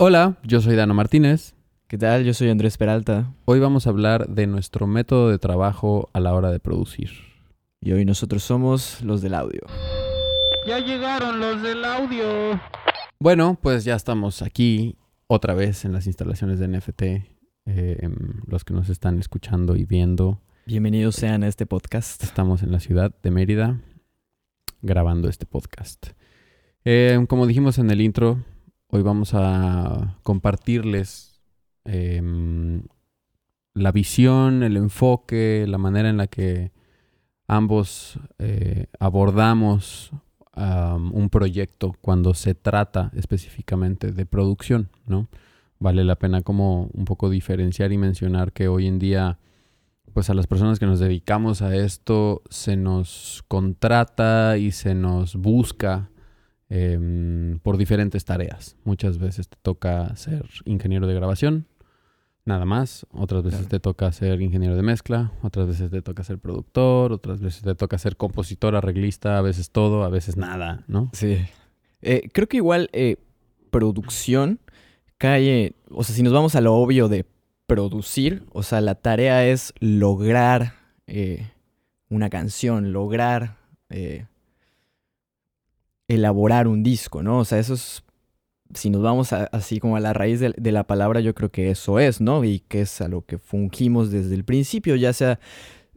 Hola, yo soy Dano Martínez. ¿Qué tal? Yo soy Andrés Peralta. Hoy vamos a hablar de nuestro método de trabajo a la hora de producir. Y hoy nosotros somos los del audio. Ya llegaron los del audio. Bueno, pues ya estamos aquí otra vez en las instalaciones de NFT. Eh, los que nos están escuchando y viendo. Bienvenidos sean a este podcast. Estamos en la ciudad de Mérida grabando este podcast. Eh, como dijimos en el intro, hoy vamos a compartirles em, la visión, el enfoque, la manera en la que ambos eh, abordamos un proyecto cuando se trata específicamente de producción, ¿no? Vale la pena como un poco diferenciar y mencionar que hoy en día pues a las personas que nos dedicamos a esto se nos contrata y se nos busca em, por diferentes tareas. Muchas veces te toca ser ingeniero de grabación, nada más. Otras veces te toca ser ingeniero de mezcla, otras veces te toca ser productor, otras veces te toca ser compositor, arreglista, a veces todo, a veces nada, ¿no? Sí. Eh, creo que igual eh, producción cae, o sea, si nos vamos a lo obvio de producir, o sea, la tarea es lograr eh, una canción, lograr eh, elaborar un disco, ¿no? O sea, eso es, si nos vamos así como a la raíz de, la palabra, yo creo que eso es, ¿no? Y que es a lo que fungimos desde el principio, ya sea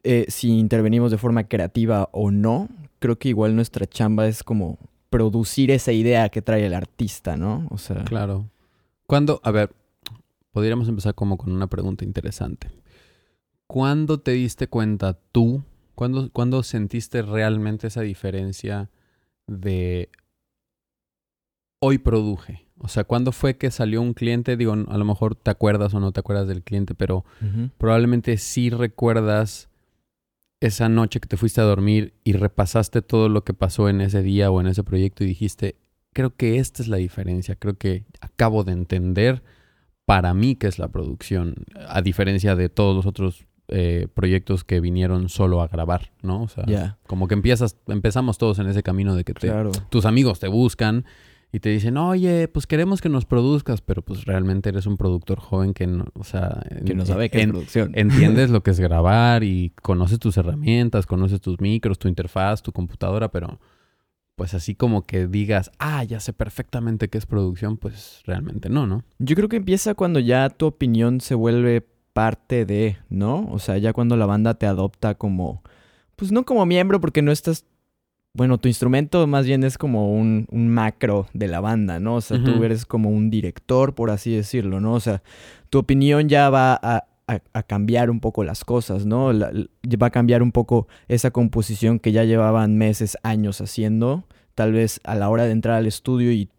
eh, si intervenimos de forma creativa o no, creo que igual nuestra chamba es como producir esa idea que trae el artista, ¿no? O sea... Claro. Cuando, a ver, podríamos empezar como con una pregunta interesante. ¿Cuándo te diste cuenta tú, cuándo, cuándo sentiste realmente esa diferencia de hoy produje? O sea, ¿cuándo fue que salió un cliente? Digo, a lo mejor te acuerdas o no te acuerdas del cliente, pero probablemente sí recuerdas esa noche que te fuiste a dormir y repasaste todo lo que pasó en ese día o en ese proyecto y dijiste, creo que esta es la diferencia, creo que acabo de entender para mí que es la producción, a diferencia de todos los otros eh, proyectos que vinieron solo a grabar, ¿no? O sea, como que empiezas, empezamos todos en ese camino de que tus amigos te buscan y te dicen, oye, pues queremos que nos produzcas, pero pues realmente eres un productor joven que no, o sea, que no sabe qué es producción. Entiendes lo que es grabar y conoces tus herramientas, conoces tus micros, tu interfaz, tu computadora, pero pues así como que digas, ah, ya sé perfectamente qué es producción, pues realmente no, ¿no? Yo creo que empieza cuando ya tu opinión se vuelve parte de, ¿no? O sea, ya cuando la banda te adopta como, pues no como miembro, porque no estás, bueno, tu instrumento más bien es como un, macro de la banda, ¿no? O sea, tú eres como un director, por así decirlo, ¿no? O sea, tu opinión ya va a, a, cambiar un poco las cosas, ¿no? va a cambiar un poco esa composición que ya llevaban meses, años haciendo, tal vez a la hora de entrar al estudio y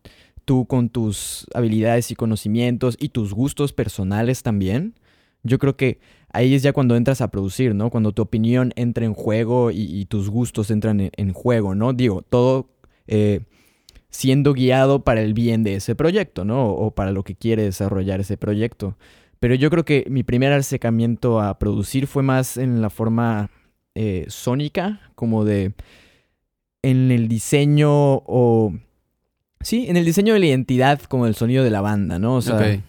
tú con tus habilidades y conocimientos y tus gustos personales también. Yo creo que ahí es ya cuando entras a producir, ¿no? Cuando tu opinión entra en juego y, tus gustos entran en, juego, ¿no? Digo, todo eh, siendo guiado para el bien de ese proyecto, ¿no? O para lo que quiere desarrollar ese proyecto. Pero yo creo que mi primer acercamiento a producir fue más en la forma eh, sónica, como de en el diseño o... Sí, en el diseño de la identidad como el sonido de la banda, ¿no? O sea,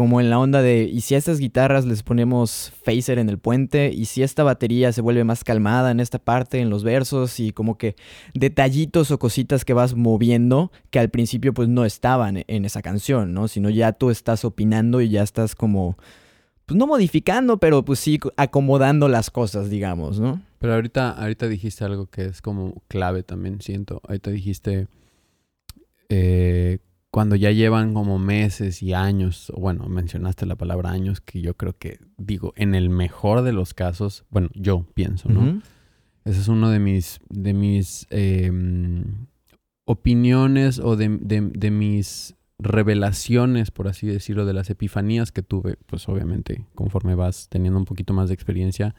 como en la onda de, ¿y si a estas guitarras les ponemos phaser en el puente? ¿Y si esta batería se vuelve más calmada en esta parte, en los versos? Y como que detallitos o cositas que vas moviendo que al principio pues no estaban en esa canción, ¿no? Sino ya tú estás opinando y ya estás como, pues no modificando, pero pues sí acomodando las cosas, digamos, ¿no? Pero ahorita, ahorita dijiste algo que es como clave también, siento. Ahorita dijiste... Eh, cuando ya llevan como meses y años, bueno, mencionaste la palabra años, que yo creo que digo, en el mejor de los casos, bueno, yo pienso, ¿no? Ese es uno de mis, de mis em, opiniones o de, de, mis revelaciones, por así decirlo, de las epifanías que tuve, pues obviamente, conforme vas teniendo un poquito más de experiencia,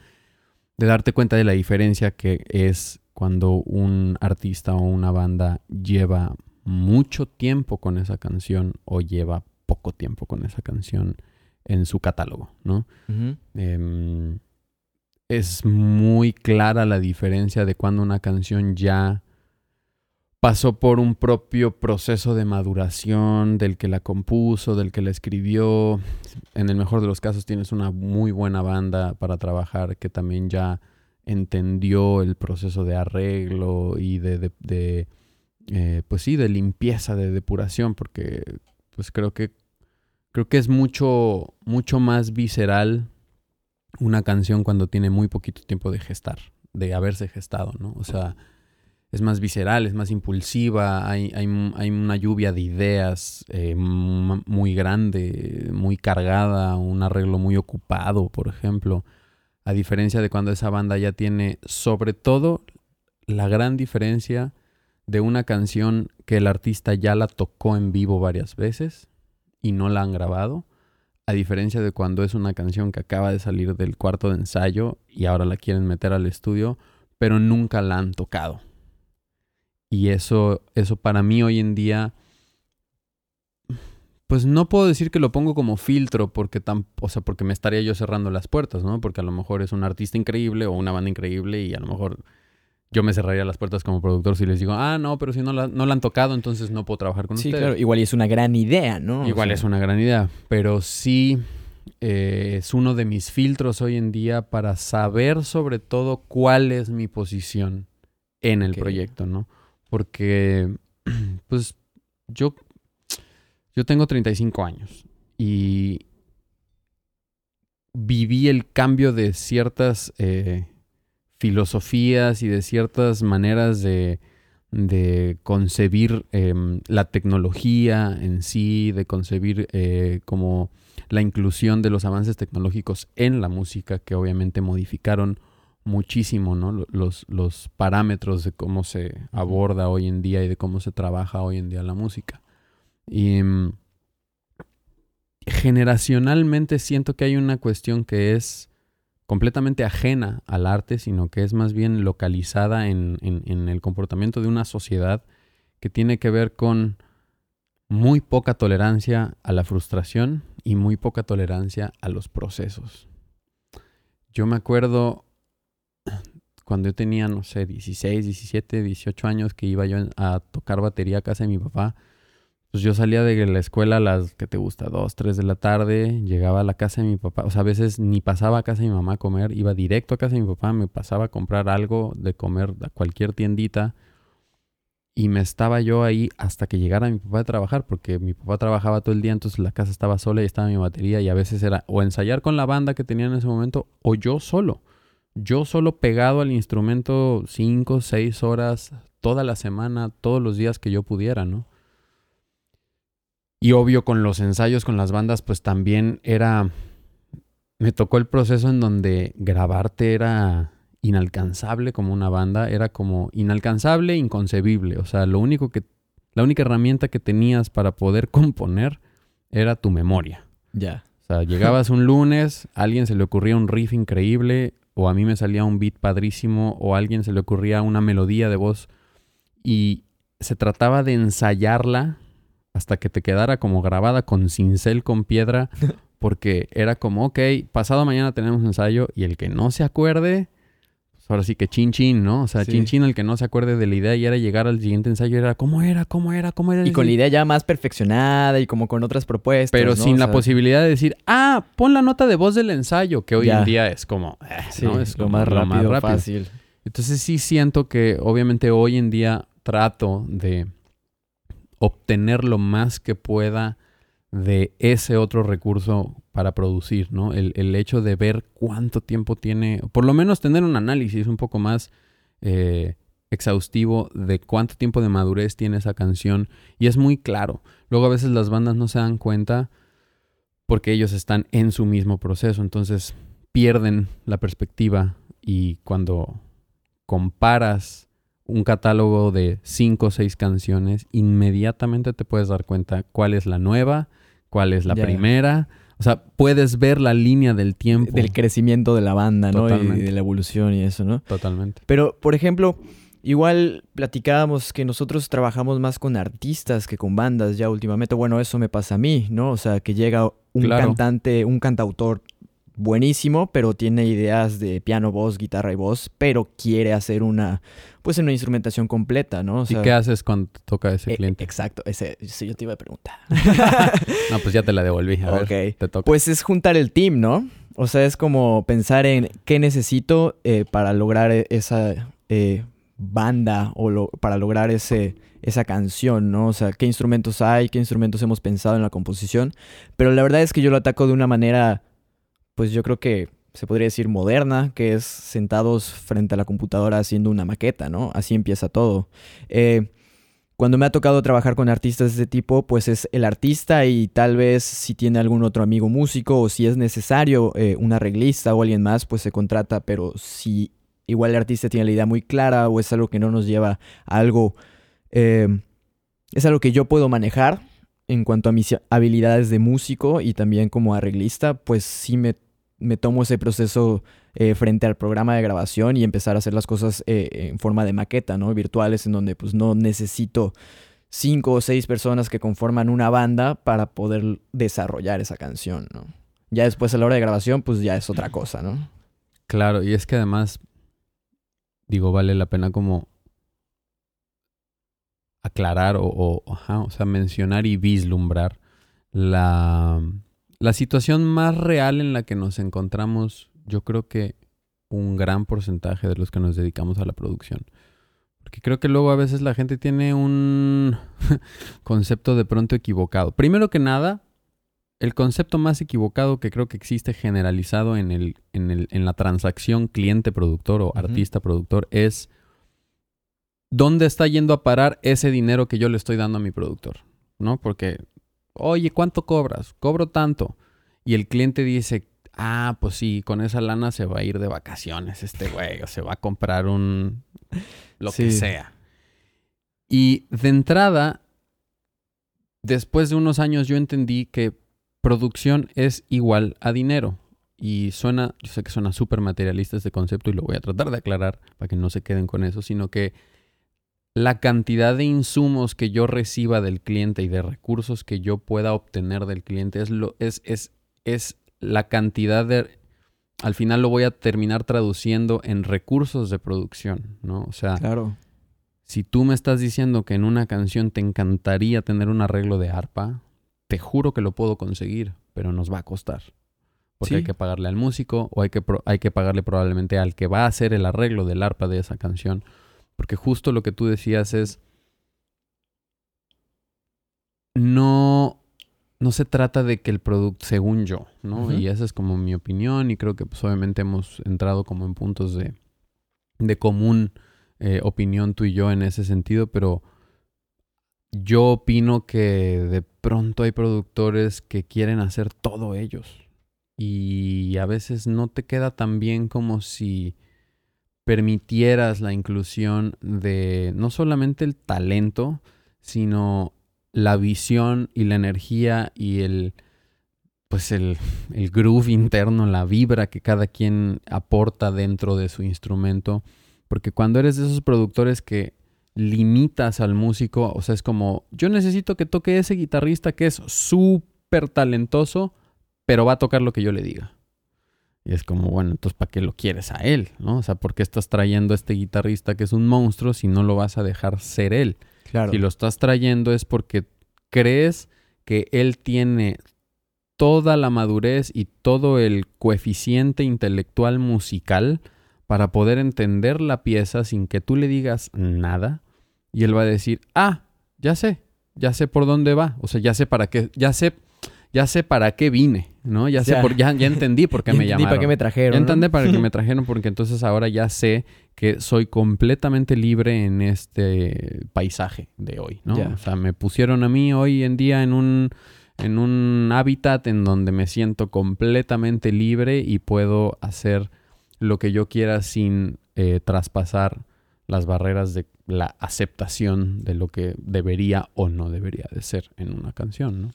de darte cuenta de la diferencia que es cuando un artista o una banda lleva mucho tiempo con esa canción o lleva poco tiempo con esa canción en su catálogo, ¿no? Em, es muy clara la diferencia de cuando una canción ya pasó por un propio proceso de maduración del que la compuso, del que la escribió. En el mejor de los casos tienes una muy buena banda para trabajar que también ya entendió el proceso de arreglo y de, de, eh, pues sí, de limpieza, de depuración, porque pues creo que creo que es mucho, mucho más visceral una canción cuando tiene muy poquito tiempo de gestar, de haberse gestado, ¿no? O sea, es más visceral, es más impulsiva, hay, una lluvia de ideas eh, muy grande, muy cargada, un arreglo muy ocupado, por ejemplo. A diferencia de cuando esa banda ya tiene, sobre todo, la gran diferencia de una canción que el artista ya la tocó en vivo varias veces y no la han grabado, a diferencia de cuando es una canción que acaba de salir del cuarto de ensayo y ahora la quieren meter al estudio, pero nunca la han tocado. Y eso, eso para mí hoy en día, pues no puedo decir que lo pongo como filtro porque tan, o sea, porque me estaría yo cerrando las puertas, ¿no? Porque a lo mejor es un artista increíble o una banda increíble y a lo mejor yo me cerraría las puertas como productor si les digo, ah, no, pero si no la, no la han tocado, entonces no puedo trabajar con sí, ustedes. Sí, claro, igual es una gran idea, ¿no? Igual es una gran idea, pero sí eh, es uno de mis filtros hoy en día para saber sobre todo cuál es mi posición en el proyecto, ¿no? porque pues yo, yo tengo 35 años y viví el cambio de ciertas eh, filosofías y de ciertas maneras de, de concebir em, la tecnología en sí, de concebir eh, como la inclusión de los avances tecnológicos en la música que obviamente modificaron muchísimo, ¿no? Los, los parámetros de cómo se aborda hoy en día y de cómo se trabaja hoy en día la música. Y mm, generacionalmente siento que hay una cuestión que es completamente ajena al arte, sino que es más bien localizada en, en el comportamiento de una sociedad que tiene que ver con muy poca tolerancia a la frustración y muy poca tolerancia a los procesos. Yo me acuerdo cuando yo tenía, no sé, 16, 17, 18 años que iba yo a tocar batería a casa de mi papá, pues yo salía de la escuela a las, que te gusta? 2, 3 de la tarde, llegaba a la casa de mi papá, o sea, a veces ni pasaba a casa de mi mamá a comer, iba directo a casa de mi papá, me pasaba a comprar algo de comer a cualquier tiendita y me estaba yo ahí hasta que llegara mi papá a trabajar, porque mi papá trabajaba todo el día, entonces la casa estaba sola y estaba mi batería y a veces era o ensayar con la banda que tenía en ese momento o yo solo yo solo pegado al instrumento cinco, seis horas toda la semana, todos los días que yo pudiera, ¿no? Y obvio con los ensayos con las bandas, pues también era... Me tocó el proceso en donde grabarte era inalcanzable como una banda, era como inalcanzable, inconcebible. O sea, lo único que... La única herramienta que tenías para poder componer era tu memoria. Ya. O sea, llegabas un lunes, a alguien se le ocurría un riff increíble, o a mí me salía un beat padrísimo, o a alguien se le ocurría una melodía de voz, y se trataba de ensayarla hasta que te quedara como grabada con cincel con piedra, porque era como, ok, pasado mañana tenemos ensayo, y el que no se acuerde, ahora sí que chin chin, ¿no? O sea, chin chin el que no se acuerde de la idea y era llegar al siguiente ensayo era cómo era, cómo era, cómo era. Y con la idea ya más perfeccionada y como con otras propuestas. Pero sin la posibilidad de decir, ah, pon la nota de voz del ensayo, que hoy en día es como, eh, ¿no? Es lo, más rápido, más fácil. Entonces sí siento que obviamente hoy en día trato de obtener lo más que pueda de ese otro recurso para producir, ¿no? El, hecho de ver cuánto tiempo tiene, por lo menos tener un análisis un poco más eh, exhaustivo de cuánto tiempo de madurez tiene esa canción y es muy claro. Luego a veces las bandas no se dan cuenta porque ellos están en su mismo proceso, entonces pierden la perspectiva y cuando comparas un catálogo de cinco o seis canciones, inmediatamente te puedes dar cuenta cuál es la nueva, cuál es la primera. O sea, puedes ver la línea del tiempo. Del crecimiento de la banda, ¿no? Y de la evolución y eso, ¿no? Totalmente. Pero, por ejemplo, igual platicábamos que nosotros trabajamos más con artistas que con bandas ya últimamente. Bueno, eso me pasa a mí, ¿no? O sea, que llega un cantante, un cantautor buenísimo, pero tiene ideas de piano, voz, guitarra y voz, pero quiere hacer una, pues una instrumentación completa, ¿no? O ¿Y qué haces cuando toca ese eh, cliente? exacto, ese, sí, yo te iba a preguntar. no, pues ya te la devolví. A ver, te toca. Pues es juntar el team, ¿no? O sea, es como pensar en qué necesito eh, para lograr e- esa eh, banda o lo- para lograr ese, esa canción, ¿no? O sea, qué instrumentos hay, qué instrumentos hemos pensado en la composición. Pero la verdad es que yo lo ataco de una manera, pues yo creo que se podría decir moderna, que es sentados frente a la computadora haciendo una maqueta, ¿no? Así empieza todo. Eh, cuando me ha tocado trabajar con artistas de este tipo, pues es el artista y tal vez si tiene algún otro amigo músico o si es necesario eh, un arreglista o alguien más, pues se contrata, pero si igual el artista tiene la idea muy clara o es algo que no nos lleva a algo, eh, es algo que yo puedo manejar en cuanto a mis habilidades de músico y también como arreglista, pues sí me, me tomo ese proceso eh, frente al programa de grabación y empezar a hacer las cosas eh, en forma de maqueta, ¿no? Virtuales, en donde pues no necesito cinco o seis personas que conforman una banda para poder desarrollar esa canción, ¿no? Ya después a la hora de grabación, pues ya es otra cosa, ¿no? Claro, y es que además, digo, vale la pena como aclarar o, o, ajá, o sea, mencionar y vislumbrar la, la situación más real en la que nos encontramos, yo creo que un gran porcentaje de los que nos dedicamos a la producción. Porque creo que luego a veces la gente tiene un concepto de pronto equivocado. Primero que nada, el concepto más equivocado que creo que existe generalizado en, el, en, el, en la transacción cliente-productor o artista-productor es dónde está yendo a parar ese dinero que yo le estoy dando a mi productor, ¿no? Porque, oye, ¿cuánto cobras? Cobro tanto. Y el cliente dice, ah, pues sí, con esa lana se va a ir de vacaciones este güey, o se va a comprar un... lo que sea. Y de entrada, después de unos años yo entendí que producción es igual a dinero. Y suena, yo sé que suena súper materialista este concepto y lo voy a tratar de aclarar para que no se queden con eso, sino que la cantidad de insumos que yo reciba del cliente y de recursos que yo pueda obtener del cliente es, lo, es, es, es la cantidad de... Al final lo voy a terminar traduciendo en recursos de producción, ¿no? O sea, Claro. si tú me estás diciendo que en una canción te encantaría tener un arreglo de arpa, te juro que lo puedo conseguir, pero nos va a costar. Porque Sí. hay que pagarle al músico o hay que, hay que pagarle probablemente al que va a hacer el arreglo del arpa de esa canción. Porque justo lo que tú decías es, no, no se trata de que el producto, según yo, ¿no? Y esa es como mi opinión y creo que pues obviamente hemos entrado como en puntos de, de común eh, opinión tú y yo en ese sentido, pero yo opino que de pronto hay productores que quieren hacer todo ellos y a veces no te queda tan bien como si permitieras la inclusión de no solamente el talento, sino la visión y la energía y el pues el, groove interno, la vibra que cada quien aporta dentro de su instrumento. Porque cuando eres de esos productores que limitas al músico, o sea, es como, yo necesito que toque ese guitarrista que es súper talentoso, pero va a tocar lo que yo le diga. Y es como, bueno, entonces ¿para qué lo quieres a él? ¿No? O sea, ¿por qué estás trayendo a este guitarrista que es un monstruo si no lo vas a dejar ser él? Claro. Si lo estás trayendo es porque crees que él tiene toda la madurez y todo el coeficiente intelectual musical para poder entender la pieza sin que tú le digas nada. Y él va a decir, ah, ya sé, ya sé por dónde va. O sea, ya sé para qué, ya sé, ya sé para qué vine, ¿no? Ya sé por, ya, ya entendí por qué me entendí llamaron. para qué me trajeron. Ya ¿no? entendí para qué me trajeron, porque entonces ahora ya sé que soy completamente libre en este paisaje de hoy, ¿no? Ya. O sea, me pusieron a mí hoy en día en un, en un hábitat en donde me siento completamente libre y puedo hacer lo que yo quiera sin eh, traspasar las barreras de la aceptación de lo que debería o no debería de ser en una canción, ¿no?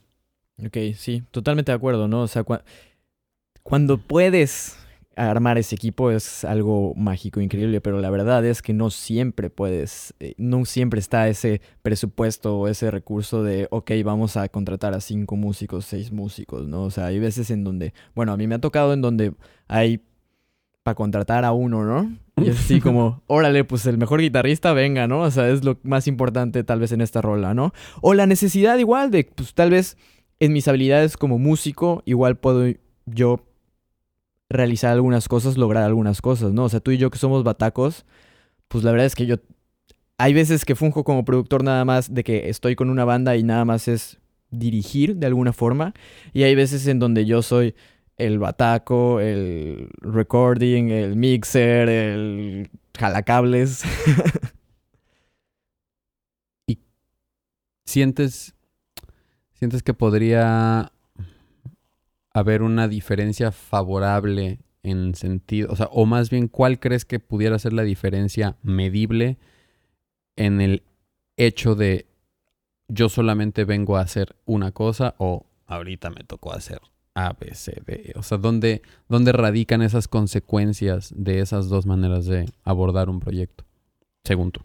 Ok, sí, totalmente de acuerdo, ¿no? O sea, cua- cuando puedes armar ese equipo es algo mágico, increíble, pero la verdad es que no siempre puedes, eh, no siempre está ese presupuesto o ese recurso de, ok, vamos a contratar a cinco músicos, seis músicos, ¿no? O sea, hay veces en donde, bueno, a mí me ha tocado en donde hay para contratar a uno, ¿no? Y es así como, órale, pues el mejor guitarrista, venga, ¿no? O sea, es lo más importante tal vez en esta rola, ¿no? O la necesidad igual de, pues tal vez en mis habilidades como músico, igual puedo yo realizar algunas cosas, lograr algunas cosas, ¿no? O sea, tú y yo que somos batacos, pues la verdad es que yo... Hay veces que funjo como productor nada más de que estoy con una banda y nada más es dirigir de alguna forma. Y hay veces en donde yo soy el bataco, el recording, el mixer, el jalacables. ¿Y sientes, sientes que podría haber una diferencia favorable en sentido, o sea, o más bien, ¿cuál crees que pudiera ser la diferencia medible en el hecho de yo solamente vengo a hacer una cosa o ahorita me tocó hacer A, B, C, D? O sea, ¿dónde, dónde radican esas consecuencias de esas dos maneras de abordar un proyecto? Según tú.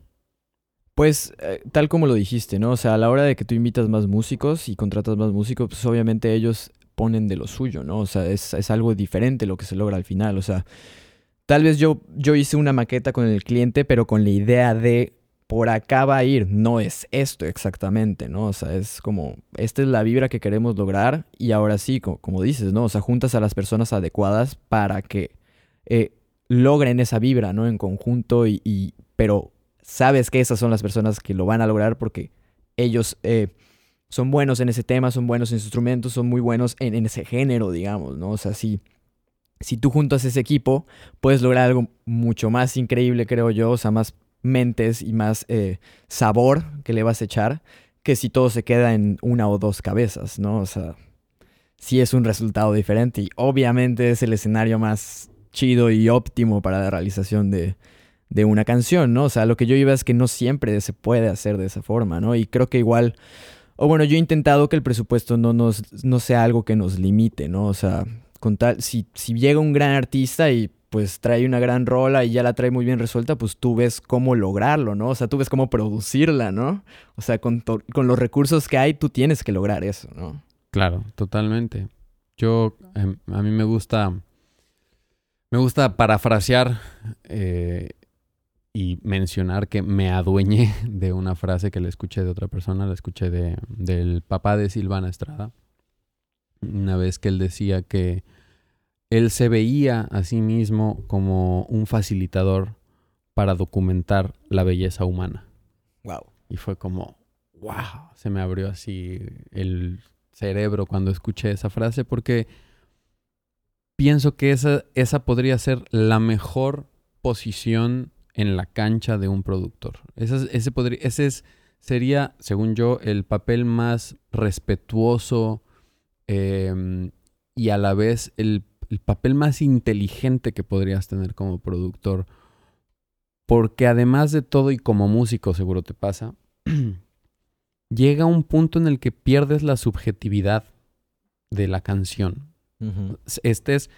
Pues eh, tal como lo dijiste, ¿no? O sea, a la hora de que tú invitas más músicos y contratas más músicos, pues obviamente ellos ponen de lo suyo, ¿no? O sea, es, es, algo diferente lo que se logra al final. O sea, tal vez yo, yo hice una maqueta con el cliente, pero con la idea de por acá va a ir. No es esto exactamente, ¿no? O sea, es como, esta es la vibra que queremos lograr y ahora sí, como, como dices, ¿no? O sea, juntas a las personas adecuadas para que eh, logren esa vibra, ¿no? En conjunto y, y, pero sabes que esas son las personas que lo van a lograr porque ellos... Eh, son buenos en ese tema, son buenos en sus instrumentos, son muy buenos en, ese género, digamos, ¿no? O sea, si, si tú juntas ese equipo, puedes lograr algo mucho más increíble, creo yo, o sea, más mentes y más eh, sabor que le vas a echar, que si todo se queda en una o dos cabezas, ¿no? O sea, sí es un resultado diferente y obviamente es el escenario más chido y óptimo para la realización de, de una canción, ¿no? O sea, lo que yo iba es que no siempre se puede hacer de esa forma, ¿no? Y creo que igual o bueno, yo he intentado que el presupuesto no, nos, no sea algo que nos limite, ¿no? O sea, con tal, si, si llega un gran artista y pues trae una gran rola y ya la trae muy bien resuelta, pues tú ves cómo lograrlo, ¿no? O sea, tú ves cómo producirla, ¿no? O sea, con, con los recursos que hay, tú tienes que lograr eso, ¿no? Claro, totalmente. Yo, eh, a mí me gusta, me gusta parafrasear eh, y mencionar que me adueñé de una frase que le escuché de otra persona, la escuché de, del papá de Silvana Estrada, una vez que él decía que él se veía a sí mismo como un facilitador para documentar la belleza humana. Wow. Y fue como, wow, se me abrió así el cerebro cuando escuché esa frase porque pienso que esa, esa podría ser la mejor posición en la cancha de un productor. Ese, ese, podría, ese es, sería, según yo, el papel más respetuoso eh, y a la vez el, el, papel más inteligente que podrías tener como productor. Porque además de todo y como músico seguro te pasa, llega un punto en el que pierdes la subjetividad de la canción. Uh -huh.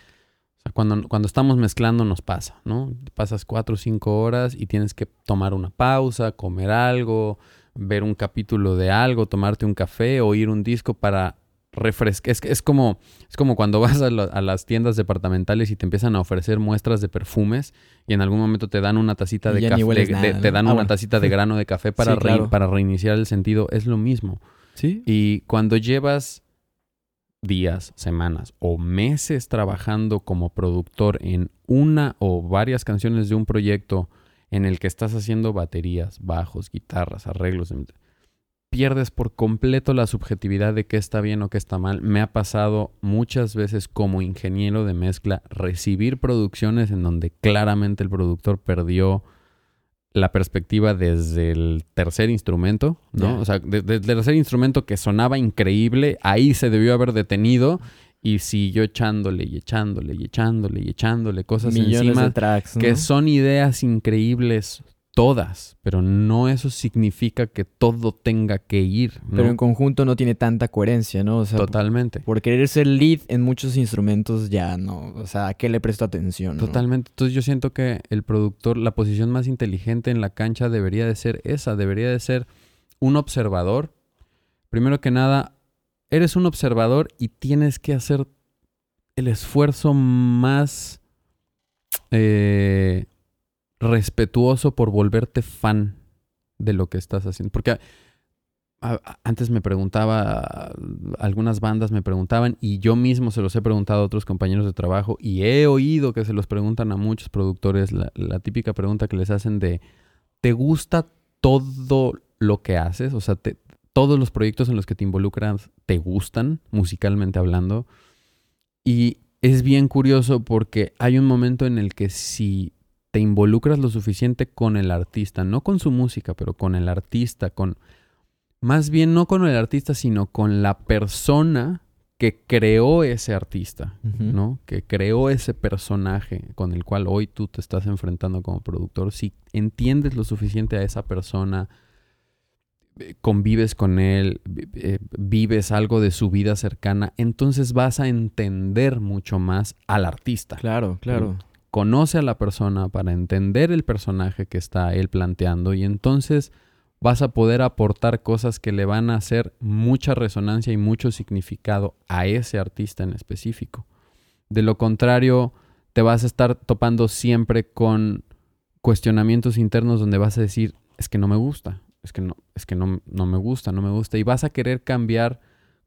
Cuando, cuando estamos mezclando nos pasa, ¿no? Pasas cuatro o cinco horas y tienes que tomar una pausa, comer algo, ver un capítulo de algo, tomarte un café, oír un disco para refrescar. Es, es, como, es como cuando vas a, la, a, las tiendas departamentales y te empiezan a ofrecer muestras de perfumes y en algún momento te dan una tacita de café, de, nada, de, ¿no? te dan ah, una bueno. tacita de grano de café para, sí, claro. re, para reiniciar el sentido. Es lo mismo. Sí. Y cuando llevas días, semanas o meses trabajando como productor en una o varias canciones de un proyecto en el que estás haciendo baterías, bajos, guitarras, arreglos, pierdes por completo la subjetividad de qué está bien o qué está mal. Me ha pasado muchas veces como ingeniero de mezcla recibir producciones en donde claramente el productor perdió la perspectiva desde el tercer instrumento, ¿no? Yeah. O sea, desde el tercer instrumento que sonaba increíble, ahí se debió haber detenido y siguió echándole y echándole y echándole y echándole cosas Millones encima de tracks, ¿no? que son ideas increíbles todas, pero no eso significa que todo tenga que ir. ¿no? Pero en conjunto no tiene tanta coherencia, ¿no? O sea, Totalmente. por querer ser lead en muchos instrumentos ya no. O sea, ¿a qué le presto atención? no? Totalmente. Entonces yo siento que el productor, la posición más inteligente en la cancha debería de ser esa, debería de ser un observador. Primero que nada, eres un observador y tienes que hacer el esfuerzo más eh, respetuoso por volverte fan de lo que estás haciendo. Porque antes me preguntaba, algunas bandas me preguntaban y yo mismo se los he preguntado a otros compañeros de trabajo y he oído que se los preguntan a muchos productores la, típica pregunta que les hacen de, ¿te gusta todo lo que haces? O sea, todos los proyectos en los que te involucras te gustan, musicalmente hablando. Y es bien curioso porque hay un momento en el que si te involucras lo suficiente con el artista, no con su música, pero con el artista, con más bien no con el artista, sino con la persona que creó ese artista. ¿no? Que creó ese personaje con el cual hoy tú te estás enfrentando como productor. Si entiendes lo suficiente a esa persona, eh, convives con él, eh, vives algo de su vida cercana, entonces vas a entender mucho más al artista. Claro, claro. Conoce a la persona para entender el personaje que está él planteando y entonces vas a poder aportar cosas que le van a hacer mucha resonancia y mucho significado a ese artista en específico. De lo contrario, te vas a estar topando siempre con cuestionamientos internos donde vas a decir, es que no me gusta, es que no, es que no, no me gusta, no me gusta. Y vas a querer cambiar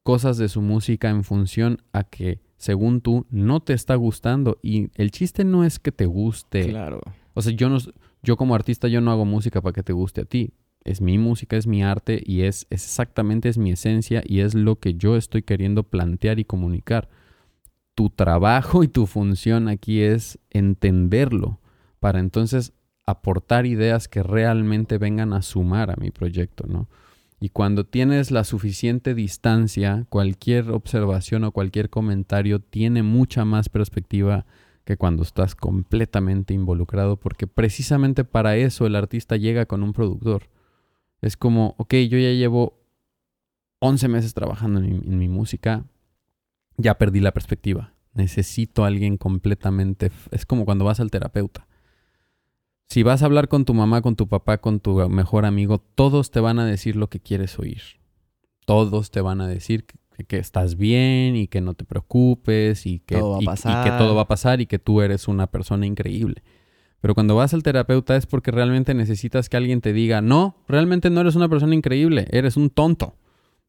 cosas de su música en función a que, según tú, no te está gustando. Y el chiste no es que te guste. Claro. O sea, yo no, yo como artista yo no hago música para que te guste a ti. Es mi música, es mi arte y es, es exactamente es mi esencia y es lo que yo estoy queriendo plantear y comunicar. Tu trabajo y tu función aquí es entenderlo para entonces aportar ideas que realmente vengan a sumar a mi proyecto, ¿no? Y cuando tienes la suficiente distancia, cualquier observación o cualquier comentario tiene mucha más perspectiva que cuando estás completamente involucrado, porque precisamente para eso el artista llega con un productor. Es como, ok, yo ya llevo 11 meses trabajando en mi, en mi música, ya perdí la perspectiva. Necesito a alguien completamente... Es como cuando vas al terapeuta. Si vas a hablar con tu mamá, con tu papá, con tu mejor amigo, todos te van a decir lo que quieres oír. Todos te van a decir que, que estás bien y que no te preocupes y que, Todo va a y- y pasar. que todo va a pasar y que tú eres una persona increíble. Pero cuando vas al terapeuta es porque realmente necesitas que alguien te diga, no, realmente no eres una persona increíble, eres un tonto.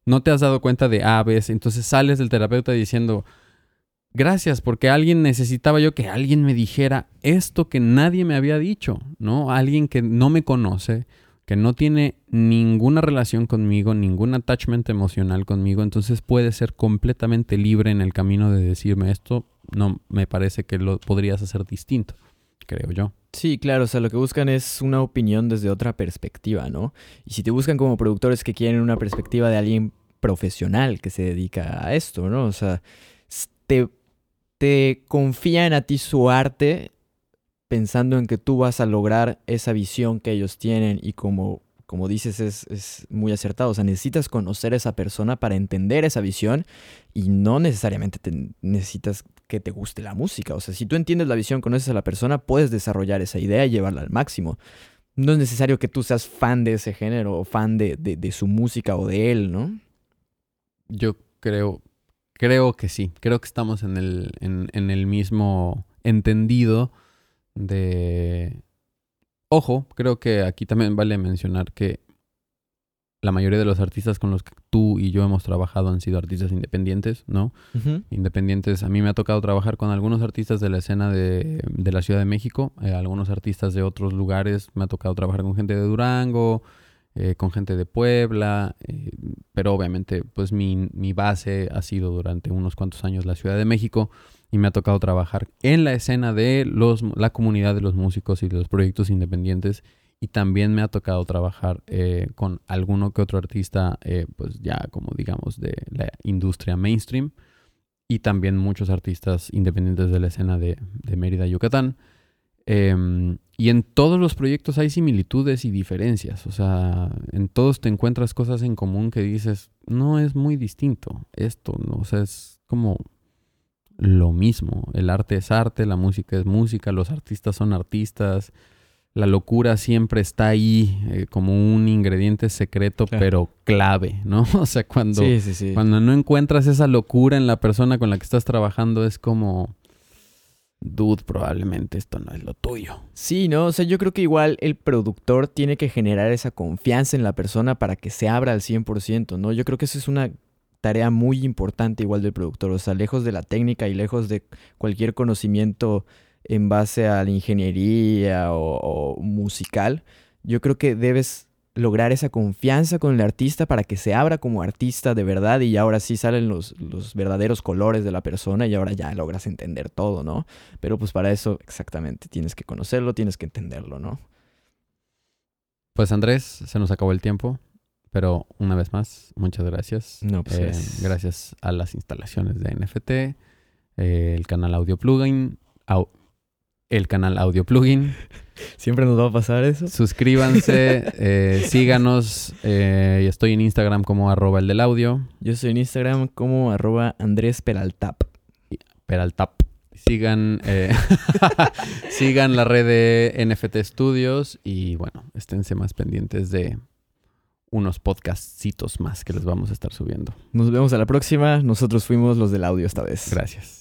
No te has dado cuenta de A, B, C". Entonces sales del terapeuta diciendo, gracias, porque alguien necesitaba yo que alguien me dijera esto que nadie me había dicho, ¿no? Alguien que no me conoce, que no tiene ninguna relación conmigo, ningún attachment emocional conmigo, entonces puede ser completamente libre en el camino de decirme esto, no me parece que lo podrías hacer distinto, creo yo. Sí, claro, o sea, lo que buscan es una opinión desde otra perspectiva, ¿no? Y si te buscan como productores que quieren una perspectiva de alguien profesional que se dedica a esto, ¿no? O sea, te, te confían a ti su arte pensando en que tú vas a lograr esa visión que ellos tienen y como, como dices es, es muy acertado, o sea, necesitas conocer a esa persona para entender esa visión y no necesariamente te necesitas que te guste la música. O sea, si tú entiendes la visión, conoces a la persona, puedes desarrollar esa idea y llevarla al máximo. No es necesario que tú seas fan de ese género o fan de, de- de su música o de él, ¿no? Yo creo, creo que sí. Creo que estamos en el, en, en el mismo entendido de... Ojo, creo que aquí también vale mencionar que la mayoría de los artistas con los que tú y yo hemos trabajado han sido artistas independientes, ¿no? Independientes. A mí me ha tocado trabajar con algunos artistas de la escena de, de la Ciudad de México, eh, algunos artistas de otros lugares. Me ha tocado trabajar con gente de Durango, eh, con gente de Puebla, eh, pero obviamente pues mi, base ha sido durante unos cuantos años la Ciudad de México y me ha tocado trabajar en la escena de los, la comunidad de los músicos y de los proyectos independientes y también me ha tocado trabajar eh, con alguno que otro artista pues ya como digamos de la industria mainstream y también muchos artistas independientes de la escena de, de Mérida, Yucatán. Em, y en todos los proyectos hay similitudes y diferencias. O sea, en todos te encuentras cosas en común que dices, no es muy distinto esto, ¿no? O sea, es como lo mismo. El arte es arte, la música es música, los artistas son artistas. La locura siempre está ahí eh, como un ingrediente secreto, Claro. pero clave, ¿no? O sea, cuando, Sí, sí, sí. cuando no encuentras esa locura en la persona con la que estás trabajando, es como, dude, probablemente esto no es lo tuyo. Sí, ¿no? O sea, yo creo que igual el productor tiene que generar esa confianza en la persona para que se abra al 100%, ¿no? Yo creo que esa es una tarea muy importante igual del productor, o sea, lejos de la técnica y lejos de cualquier conocimiento en base a la ingeniería o, o musical, yo creo que debes lograr esa confianza con el artista para que se abra como artista de verdad y ahora sí salen los, los verdaderos colores de la persona y ahora ya logras entender todo, ¿no? Pero pues para eso exactamente tienes que conocerlo, tienes que entenderlo, ¿no? Pues Andrés, se nos acabó el tiempo, pero una vez más, muchas gracias. No, pues, Eh, gracias. gracias a las instalaciones de NFT, eh, el canal Audio Plugin, au- el canal Audio Plugin. ¿Siempre nos va a pasar eso? Suscríbanse, eh, síganos. eh, estoy en Instagram como arroba el del audio, Yo soy en Instagram como arroba Andrés Peraltap. Peraltap. Sigan, eh, sigan la red de NFT Studios y bueno, esténse más pendientes de unos podcastcitos más que les vamos a estar subiendo. Nos vemos a la próxima. Nosotros fuimos los del audio esta vez. Gracias.